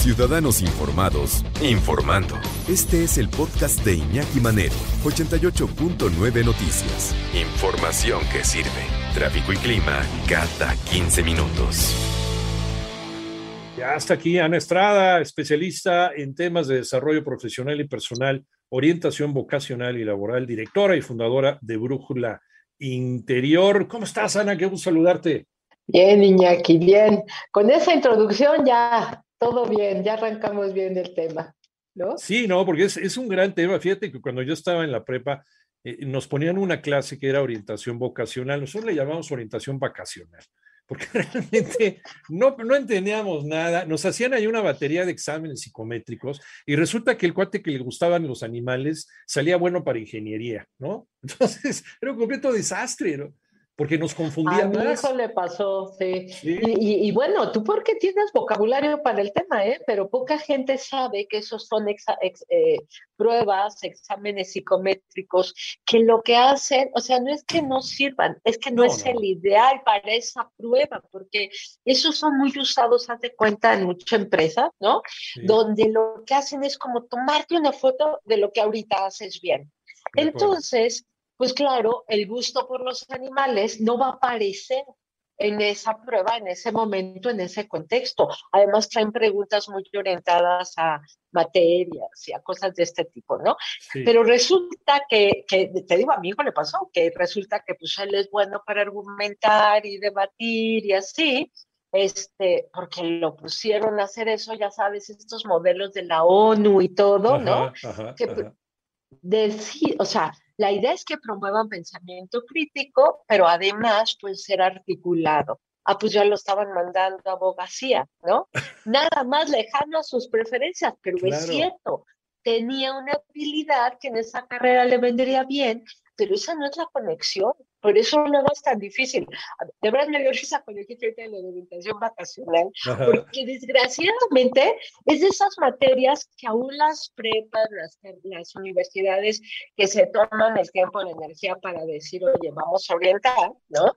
Ciudadanos Informados, informando. Este es el podcast de Iñaki Manero, 88.9 Noticias. Información que sirve. Tráfico y clima cada 15 minutos. Ya está aquí Ana Estrada, especialista en temas de desarrollo profesional y personal, orientación vocacional y laboral, directora y fundadora de Brújula Interior. ¿Cómo estás, Ana? Qué gusto saludarte. Bien, Iñaki, bien. Con esa introducción ya todo bien, ya arrancamos bien el tema, ¿no? Sí, no, porque es, un gran tema. Fíjate que cuando yo estaba en la prepa, eh, nos ponían una clase que era orientación vocacional. Nosotros le llamamos orientación vacacional porque realmente no, no entendíamos nada. Nos hacían ahí una batería de exámenes psicométricos y resulta que el cuate que le gustaban los animales salía bueno para ingeniería, ¿no? Entonces, era un completo desastre, ¿no? Porque nos confundía a Eso le pasó, sí. Y, bueno, tú porque tienes vocabulario para el tema, ¿eh? Pero poca gente sabe que esos son eh, pruebas, exámenes psicométricos, que lo que hacen, o sea, no es que no sirvan, es que no, es el ideal para esa prueba, porque esos son muy usados, hazte cuenta, en muchas empresas, ¿no? Donde lo que hacen es como tomarte una foto de lo que ahorita haces bien. Entonces, pues claro, el gusto por los animales no va a aparecer en esa prueba, en ese momento, en ese contexto. Además, traen preguntas muy orientadas a materias y a cosas de este tipo, ¿no? Pero resulta que, que, te digo, a mi hijo le pasó, que resulta que pues él es bueno para argumentar y debatir y así, este, porque lo pusieron a hacer eso, ya sabes, estos modelos de la ONU y todo, ¿no? que, Decir, o sea, la idea es que promuevan pensamiento crítico, pero además puede ser articulado. Ah, pues ya lo estaban mandando a abogacía, ¿no? Nada más lejano a sus preferencias, pero es cierto, tenía una habilidad que en esa carrera le vendría bien, pero esa no es la conexión. Por eso no es tan difícil. De verdad me dio risa con el que de la orientación vacacional, porque desgraciadamente es de esas materias que aún las prepas, las, las universidades que se toman el tiempo, la energía para decir, oye, vamos a orientar, ¿no?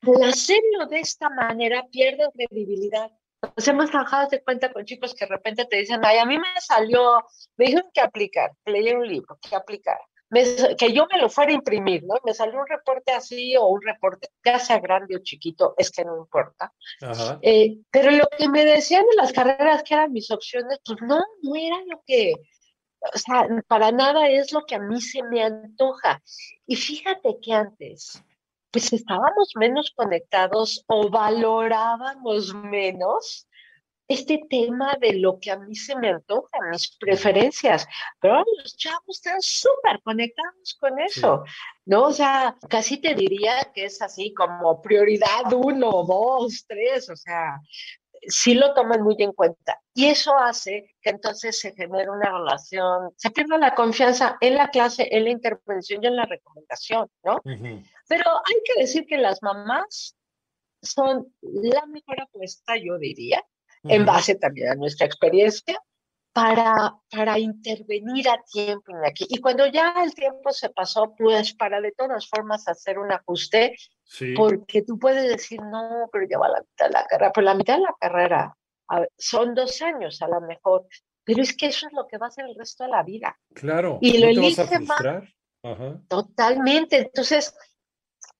Al hacerlo de esta manera pierde credibilidad. Nos hemos trabajado de cuenta con chicos que de repente te dicen, ay, a mí me salió, me dijeron que aplicar, leí un libro, que aplicar que yo me lo fuera a imprimir, ¿no? Me salió un reporte así o un reporte, ya sea grande o chiquito, es que no importa. Eh, pero lo que me decían en las carreras que eran mis opciones, pues no, no era lo que, o sea, para nada es lo que a mí se me antoja. Y fíjate que antes, pues estábamos menos conectados o valorábamos menos este tema de lo que a mí se me antoja, mis preferencias, pero los chavos están súper conectados con eso, ¿no? O sea, casi te diría que es así como prioridad uno, dos, tres, o sea, sí lo toman muy en cuenta. Y eso hace que entonces se genere una relación, se pierda la confianza en la clase, en la intervención y en la recomendación, ¿no? Pero hay que decir que las mamás son la mejor apuesta, yo diría, en base también a nuestra experiencia, para, para intervenir a tiempo en aquí. Y cuando ya el tiempo se pasó, pues para de todas formas hacer un ajuste, porque tú puedes decir, no, pero lleva la mitad de la carrera, pero la mitad de la carrera son dos años a lo mejor, pero es que eso es lo que va a ser el resto de la vida. Claro. Y lo elige más. Totalmente. Entonces,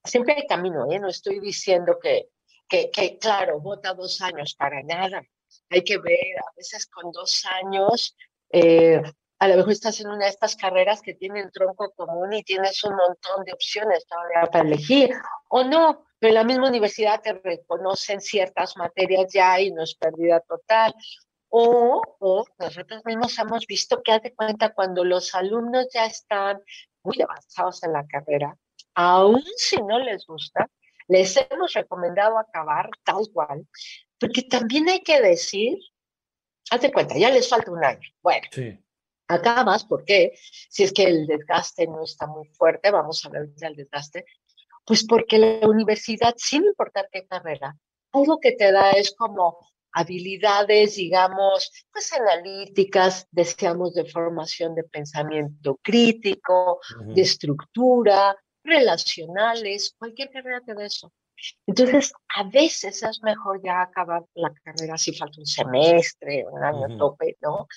siempre hay camino, ¿eh? No estoy diciendo que, que, que, claro, vota dos años para nada hay que ver, a veces con dos años, eh, a lo mejor estás en una de estas carreras que tienen tronco común y tienes un montón de opciones todavía para elegir, o no, pero en la misma universidad te reconocen ciertas materias ya y no es pérdida total. O, o nosotros mismos hemos visto que hace cuenta cuando los alumnos ya están muy avanzados en la carrera, aún si no les gusta, les hemos recomendado acabar tal cual, porque también hay que decir, hazte cuenta, ya les falta un año. Bueno, acabas porque si es que el desgaste no está muy fuerte, vamos a hablar del desgaste, pues porque la universidad, sin importar qué carrera, algo que te da es como habilidades, digamos, pues analíticas, deseamos de formación de pensamiento crítico, de estructura, relacionales, cualquier carrera te da eso. Entonces, a veces es mejor ya acabar la carrera si falta un semestre, un año tope, ¿no?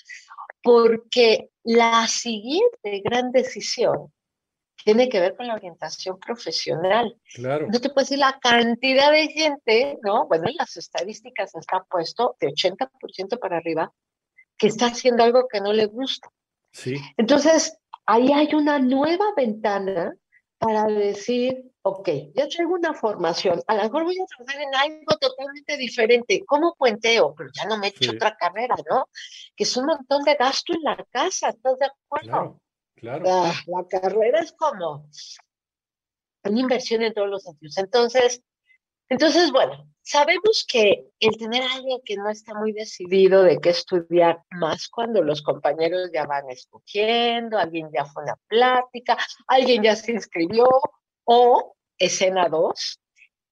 Porque la siguiente gran decisión tiene que ver con la orientación profesional. Claro. No te puedes decir la cantidad de gente, ¿no? Bueno, en las estadísticas está puesto de 80% para arriba que está haciendo algo que no le gusta. Sí. Entonces, ahí hay una nueva ventana para decir, ok, ya traigo una formación, a lo mejor voy a trabajar en algo totalmente diferente, como puenteo, pero ya no me he hecho otra carrera, ¿no? Que es un montón de gasto en la casa, ¿estás de acuerdo? Claro, La, la carrera es como una inversión en todos los sentidos. Entonces, entonces, bueno, sabemos que el tener a alguien que no está muy decidido de qué estudiar, más cuando los compañeros ya van escogiendo, alguien ya fue a una plática, alguien ya se inscribió, o escena dos,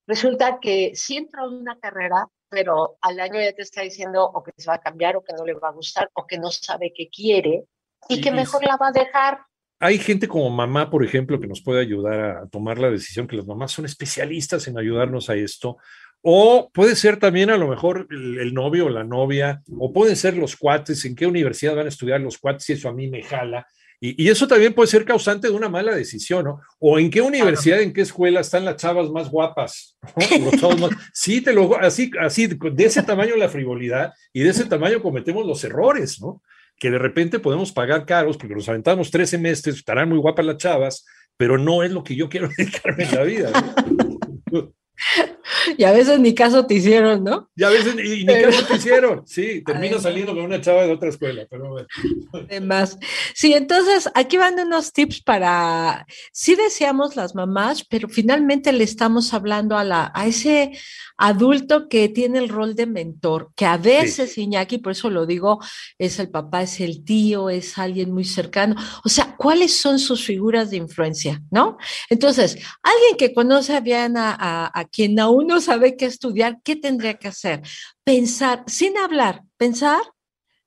resulta que sí entró en una carrera, pero al año ya te está diciendo o que se va a cambiar o que no le va a gustar o que no sabe qué quiere y que mejor la va a dejar hay gente como mamá, por ejemplo, que nos puede ayudar a tomar la decisión, que las mamás son especialistas en ayudarnos a esto. O puede ser también a lo mejor el, novio o la novia, o pueden ser los cuates, en qué universidad van a estudiar los cuates, y eso a mí me jala. Y, eso también puede ser causante de una mala decisión, ¿no? O en qué universidad, en qué escuela están las chavas más guapas. Sí, te lo así, así, de ese tamaño la frivolidad y de ese tamaño cometemos los errores, ¿no? Que de repente podemos pagar caros porque nos aventamos tres semestres, estarán muy guapas las chavas, pero no es lo que yo quiero dedicarme en la vida. Y a veces ni caso te hicieron, ¿no? Y a veces ni, caso te hicieron. Sí, termino saliendo con una chava de otra escuela, pero bueno. Además, sí, entonces aquí van unos tips para, sí deseamos las mamás, pero finalmente le estamos hablando a, la, a ese adulto que tiene el rol de mentor, que a veces, Iñaki, por eso lo digo, es el papá, es el tío, es alguien muy cercano. O sea, ¿cuáles son sus figuras de influencia, no? Entonces, alguien que conoce bien a, a, a quien aún no sabe qué estudiar, ¿qué tendría que hacer? Pensar, sin hablar, pensar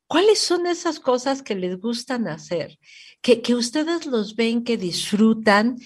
cuáles son esas cosas que les gustan hacer, que, que ustedes los ven, que disfrutan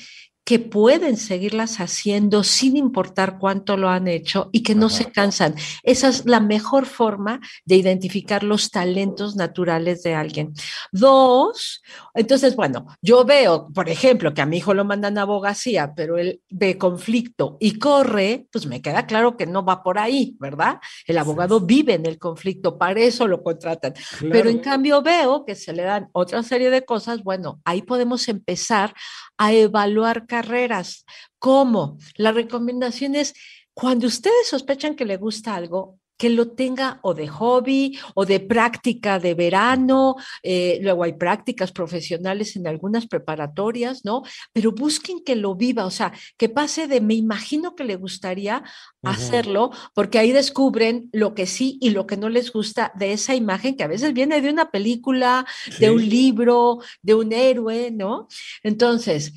que pueden seguirlas haciendo sin importar cuánto lo han hecho y que no se cansan. Esa es la mejor forma de identificar los talentos naturales de alguien. Dos, entonces, bueno, yo veo, por ejemplo, que a mi hijo lo mandan a abogacía, pero él ve conflicto y corre, pues me queda claro que no va por ahí, ¿verdad? El abogado vive en el conflicto, para eso lo contratan. Pero en cambio veo que se le dan otra serie de cosas, bueno, ahí podemos empezar a evaluar carreras. ¿Cómo? La recomendación es, cuando ustedes sospechan que le gusta algo, que lo tenga o de hobby o de práctica de verano, eh, luego hay prácticas profesionales en algunas preparatorias, ¿no? Pero busquen que lo viva, o sea, que pase de me imagino que le gustaría hacerlo, porque ahí descubren lo que sí y lo que no les gusta de esa imagen que a veces viene de una película, de un libro, de un héroe, ¿no? Entonces,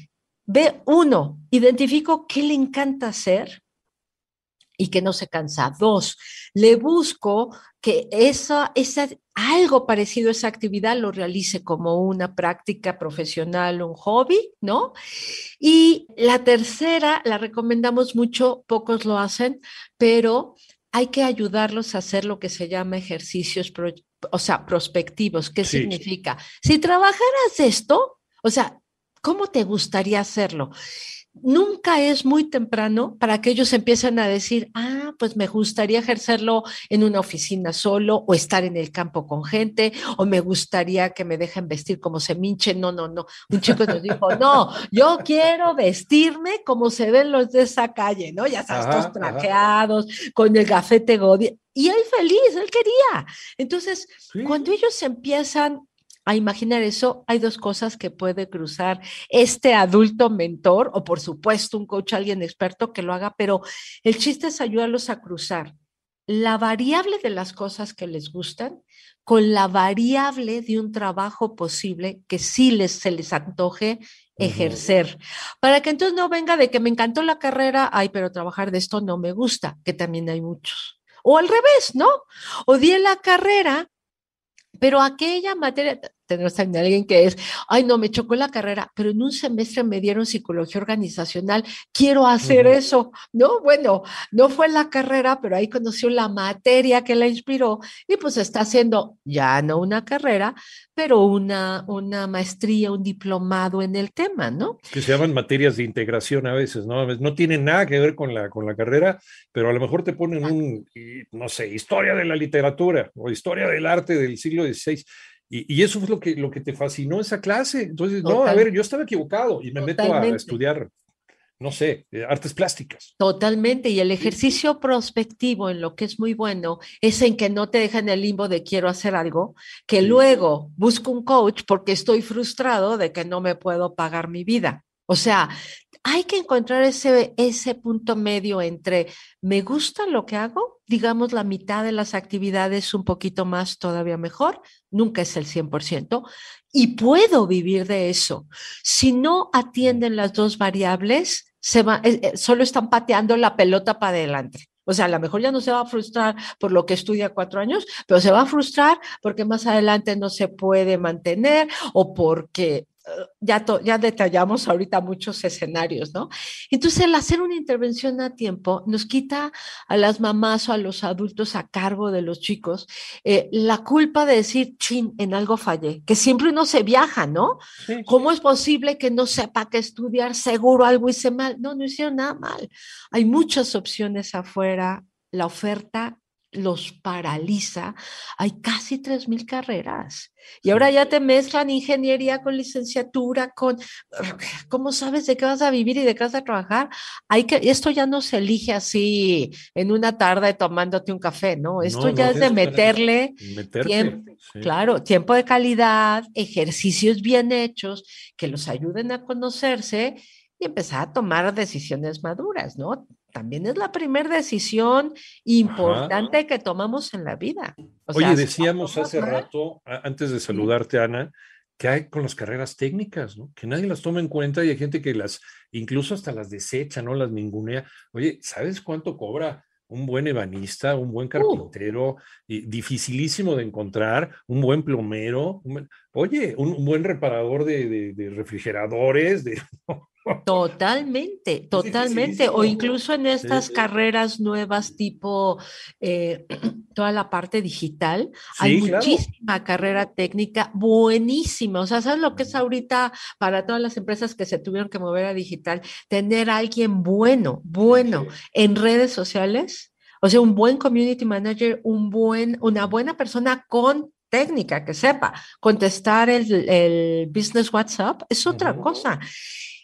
ve uno, identifico qué le encanta hacer y que no se cansa. Dos, le busco que esa, esa, algo parecido a esa actividad lo realice como una práctica profesional, un hobby, ¿no? Y la tercera, la recomendamos mucho, pocos lo hacen, pero hay que ayudarlos a hacer lo que se llama ejercicios, o sea, prospectivos. ¿Qué significa? Si trabajaras esto, o sea, ¿cómo te gustaría hacerlo? nunca es muy temprano para que ellos empiecen a decir, ah, pues me gustaría ejercerlo en una oficina solo o estar en el campo con gente o me gustaría que me dejen vestir como se minche. No, no, no. Un chico nos dijo, no, yo quiero vestirme como se ven los de esa calle, ¿no? Ya sabes, todos trajeados, con el gafete Godi. Y él feliz, él quería. Entonces, cuando ellos empiezan a imaginar eso, hay dos cosas que puede cruzar este adulto mentor o por supuesto un coach, alguien experto que lo haga, pero el chiste es ayudarlos a cruzar la variable de las cosas que les gustan con la variable de un trabajo posible que sí les, se les antoje ejercer, para que entonces no venga de que me encantó la carrera, ay, pero trabajar de esto no me gusta, que también hay muchos. O al revés, ¿no? Odié la carrera, pero aquella materia, tener también alguien que es, ay, no, me chocó la carrera, pero en un semestre me dieron psicología organizacional, quiero hacer eso, ¿no? Bueno, no fue la carrera, pero ahí conoció la materia que la inspiró y pues está haciendo ya no una carrera, pero una, una maestría, un diplomado en el tema, ¿no? Que se llaman materias de integración a veces, ¿no? No tienen nada que ver con la, con la carrera, pero a lo mejor te ponen un, no sé, historia de la literatura o historia del arte del siglo XVI. Y, eso es lo que, lo que te fascinó esa clase. Entonces, no, a ver, yo estaba equivocado y me meto a estudiar no sé, eh, artes plásticas. Totalmente, y el ejercicio prospectivo en lo que es muy bueno es en que no te deja en el limbo de quiero hacer algo, que luego busco un coach porque estoy frustrado de que no me puedo pagar mi vida. O sea, hay que encontrar ese, ese punto medio entre me gusta lo que hago, digamos la mitad de las actividades un poquito más todavía mejor, nunca es el 100%, y puedo vivir de eso. Si no atienden las dos variables, se va, eh, eh, solo están pateando la pelota para adelante. O sea, a lo mejor ya no se va a frustrar por lo que estudia cuatro años, pero se va a frustrar porque más adelante no se puede mantener o porque ya, ya detallamos ahorita muchos escenarios, ¿no? Entonces, el hacer una intervención a tiempo nos quita a las mamás o a los adultos a cargo de los chicos eh, la culpa de decir, chin, en algo fallé, que siempre uno se viaja, ¿no? ¿Cómo es posible que no sepa que estudiar seguro algo hice mal? No, no hicieron nada mal. Hay muchas opciones afuera, la oferta los paraliza. Hay casi 3.000 carreras. Y ahora ya te mezclan ingeniería con licenciatura, con cómo sabes de qué vas a vivir y de qué vas a trabajar. Hay que, esto ya no se elige así en una tarde tomándote un café, ¿no? Esto ya es de meterle tiempo, claro, tiempo de calidad, ejercicios bien hechos que los ayuden a conocerse y empezar a tomar decisiones maduras, ¿no? también es la primera decisión importante que tomamos en la vida. Oye, decíamos hace rato, antes de saludarte, Ana, que hay con las carreras técnicas, ¿no? Que nadie las toma en cuenta y hay gente que las, incluso hasta las desecha, ¿no? Las ningunea. Oye, ¿sabes cuánto cobra un buen ebanista, un buen uh. carpintero, dificilísimo de encontrar, un buen plomero, oye, un, buen reparador de, de refrigeradores, de, Totalmente, totalmente. O incluso en estas carreras nuevas tipo eh, toda la parte digital, hay muchísima carrera técnica buenísima. O sea, ¿sabes lo que es ahorita para todas las empresas que se tuvieron que mover a digital? Tener a alguien bueno, bueno en redes sociales. O sea, un buen community manager, un buen, una buena persona con técnica que sepa contestar el, business WhatsApp es otra cosa.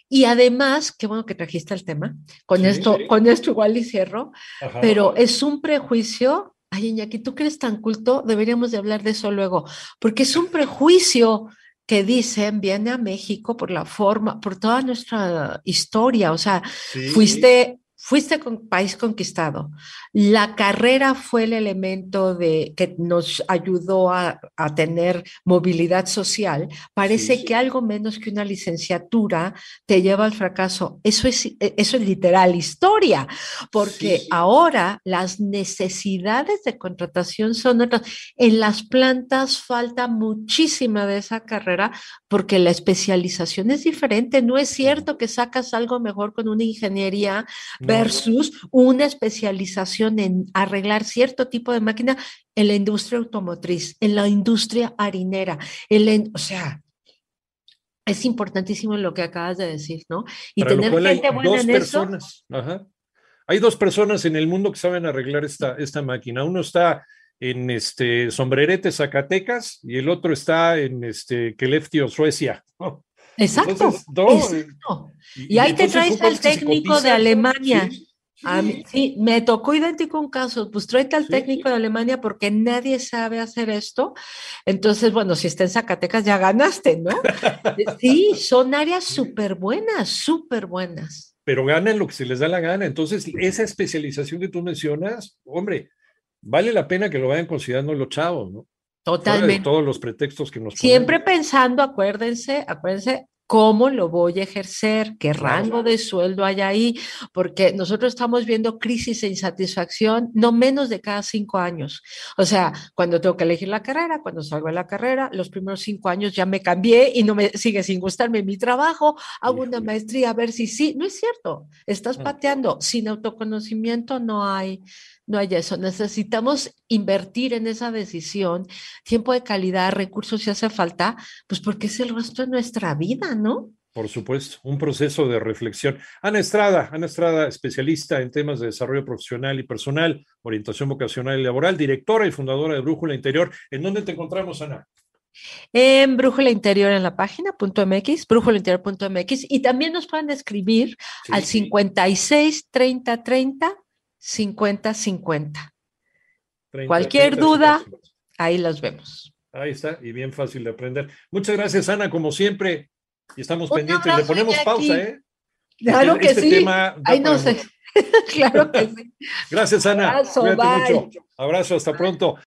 Y además, qué bueno que trajiste el tema, con esto, con esto igual y cierro, pero es un prejuicio, ay Iñaki, tú que eres tan culto, deberíamos de hablar de eso luego, porque es un prejuicio que dicen viene a México por la forma, por toda nuestra historia, o sea, fuiste fuiste con país conquistado. La carrera fue el elemento de, que nos ayudó a, tener movilidad social. Parece que algo menos que una licenciatura te lleva al fracaso. Eso es, e, eso es literal historia, porque ahora las necesidades de contratación son otras. En las plantas falta muchísima de esa carrera porque la especialización es diferente. No es cierto que sacas algo mejor con una ingeniería versus una especialización en arreglar cierto tipo de máquina en la industria automotriz, en la industria harinera, en o sea, es importantísimo lo que acabas de decir, ¿no? Y tener gente buena en personas, eso. Hay dos personas en el mundo que saben arreglar esta, esta máquina. Uno está en este Sombrerete, Zacatecas, y el otro está en este Keleftio, Suecia. Exacto. Y, ahí te traes al técnico de Alemania. Sí. me tocó idéntico un caso, pues tráete al técnico de Alemania porque nadie sabe hacer esto. Entonces, bueno, si está en Zacatecas ya ganaste, ¿no? sí, son áreas súper buenas, súper buenas. Pero ganan lo que se les da la gana. Entonces, esa especialización que tú mencionas, hombre, vale la pena que lo vayan considerando los chavos, ¿no? Totalmente. todos los pretextos que nos Siempre pensando, acuérdense, acuérdense, cómo lo voy a ejercer, qué rango de sueldo hay ahí, porque nosotros estamos viendo crisis e insatisfacción no menos de cada cinco años. O sea, cuando tengo que elegir la carrera, cuando salgo de la carrera, los primeros cinco años ya me cambié y no me sigue sin gustarme mi trabajo, hago una maestría a ver si sí, no es cierto, estás pateando, sin autoconocimiento no hay no hay eso. Necesitamos invertir en esa decisión, tiempo de calidad, recursos si hace falta, pues porque es el resto de nuestra vida, ¿no? Por supuesto, un proceso de reflexión. Ana Estrada, Ana Estrada, especialista en temas de desarrollo profesoral y personal, orientación vocacional y laboral, directora y fundadora de Brújula Interior. ¿En dónde te encontramos, Ana? En Brújula Interior en la página .mx, brújulainterior.mx y también nos pueden escribir al 56 30 30 50-50. Cualquier duda, ahí los vemos. Ahí está, y bien fácil de aprender. Muchas gracias, Ana, como siempre. Y estamos pendientes, le ponemos pausa, ¿eh? Claro que este sí. Ahí no sé. claro que sí. Gracias, Ana. Abrazo, bye. Abrazo, hasta pronto.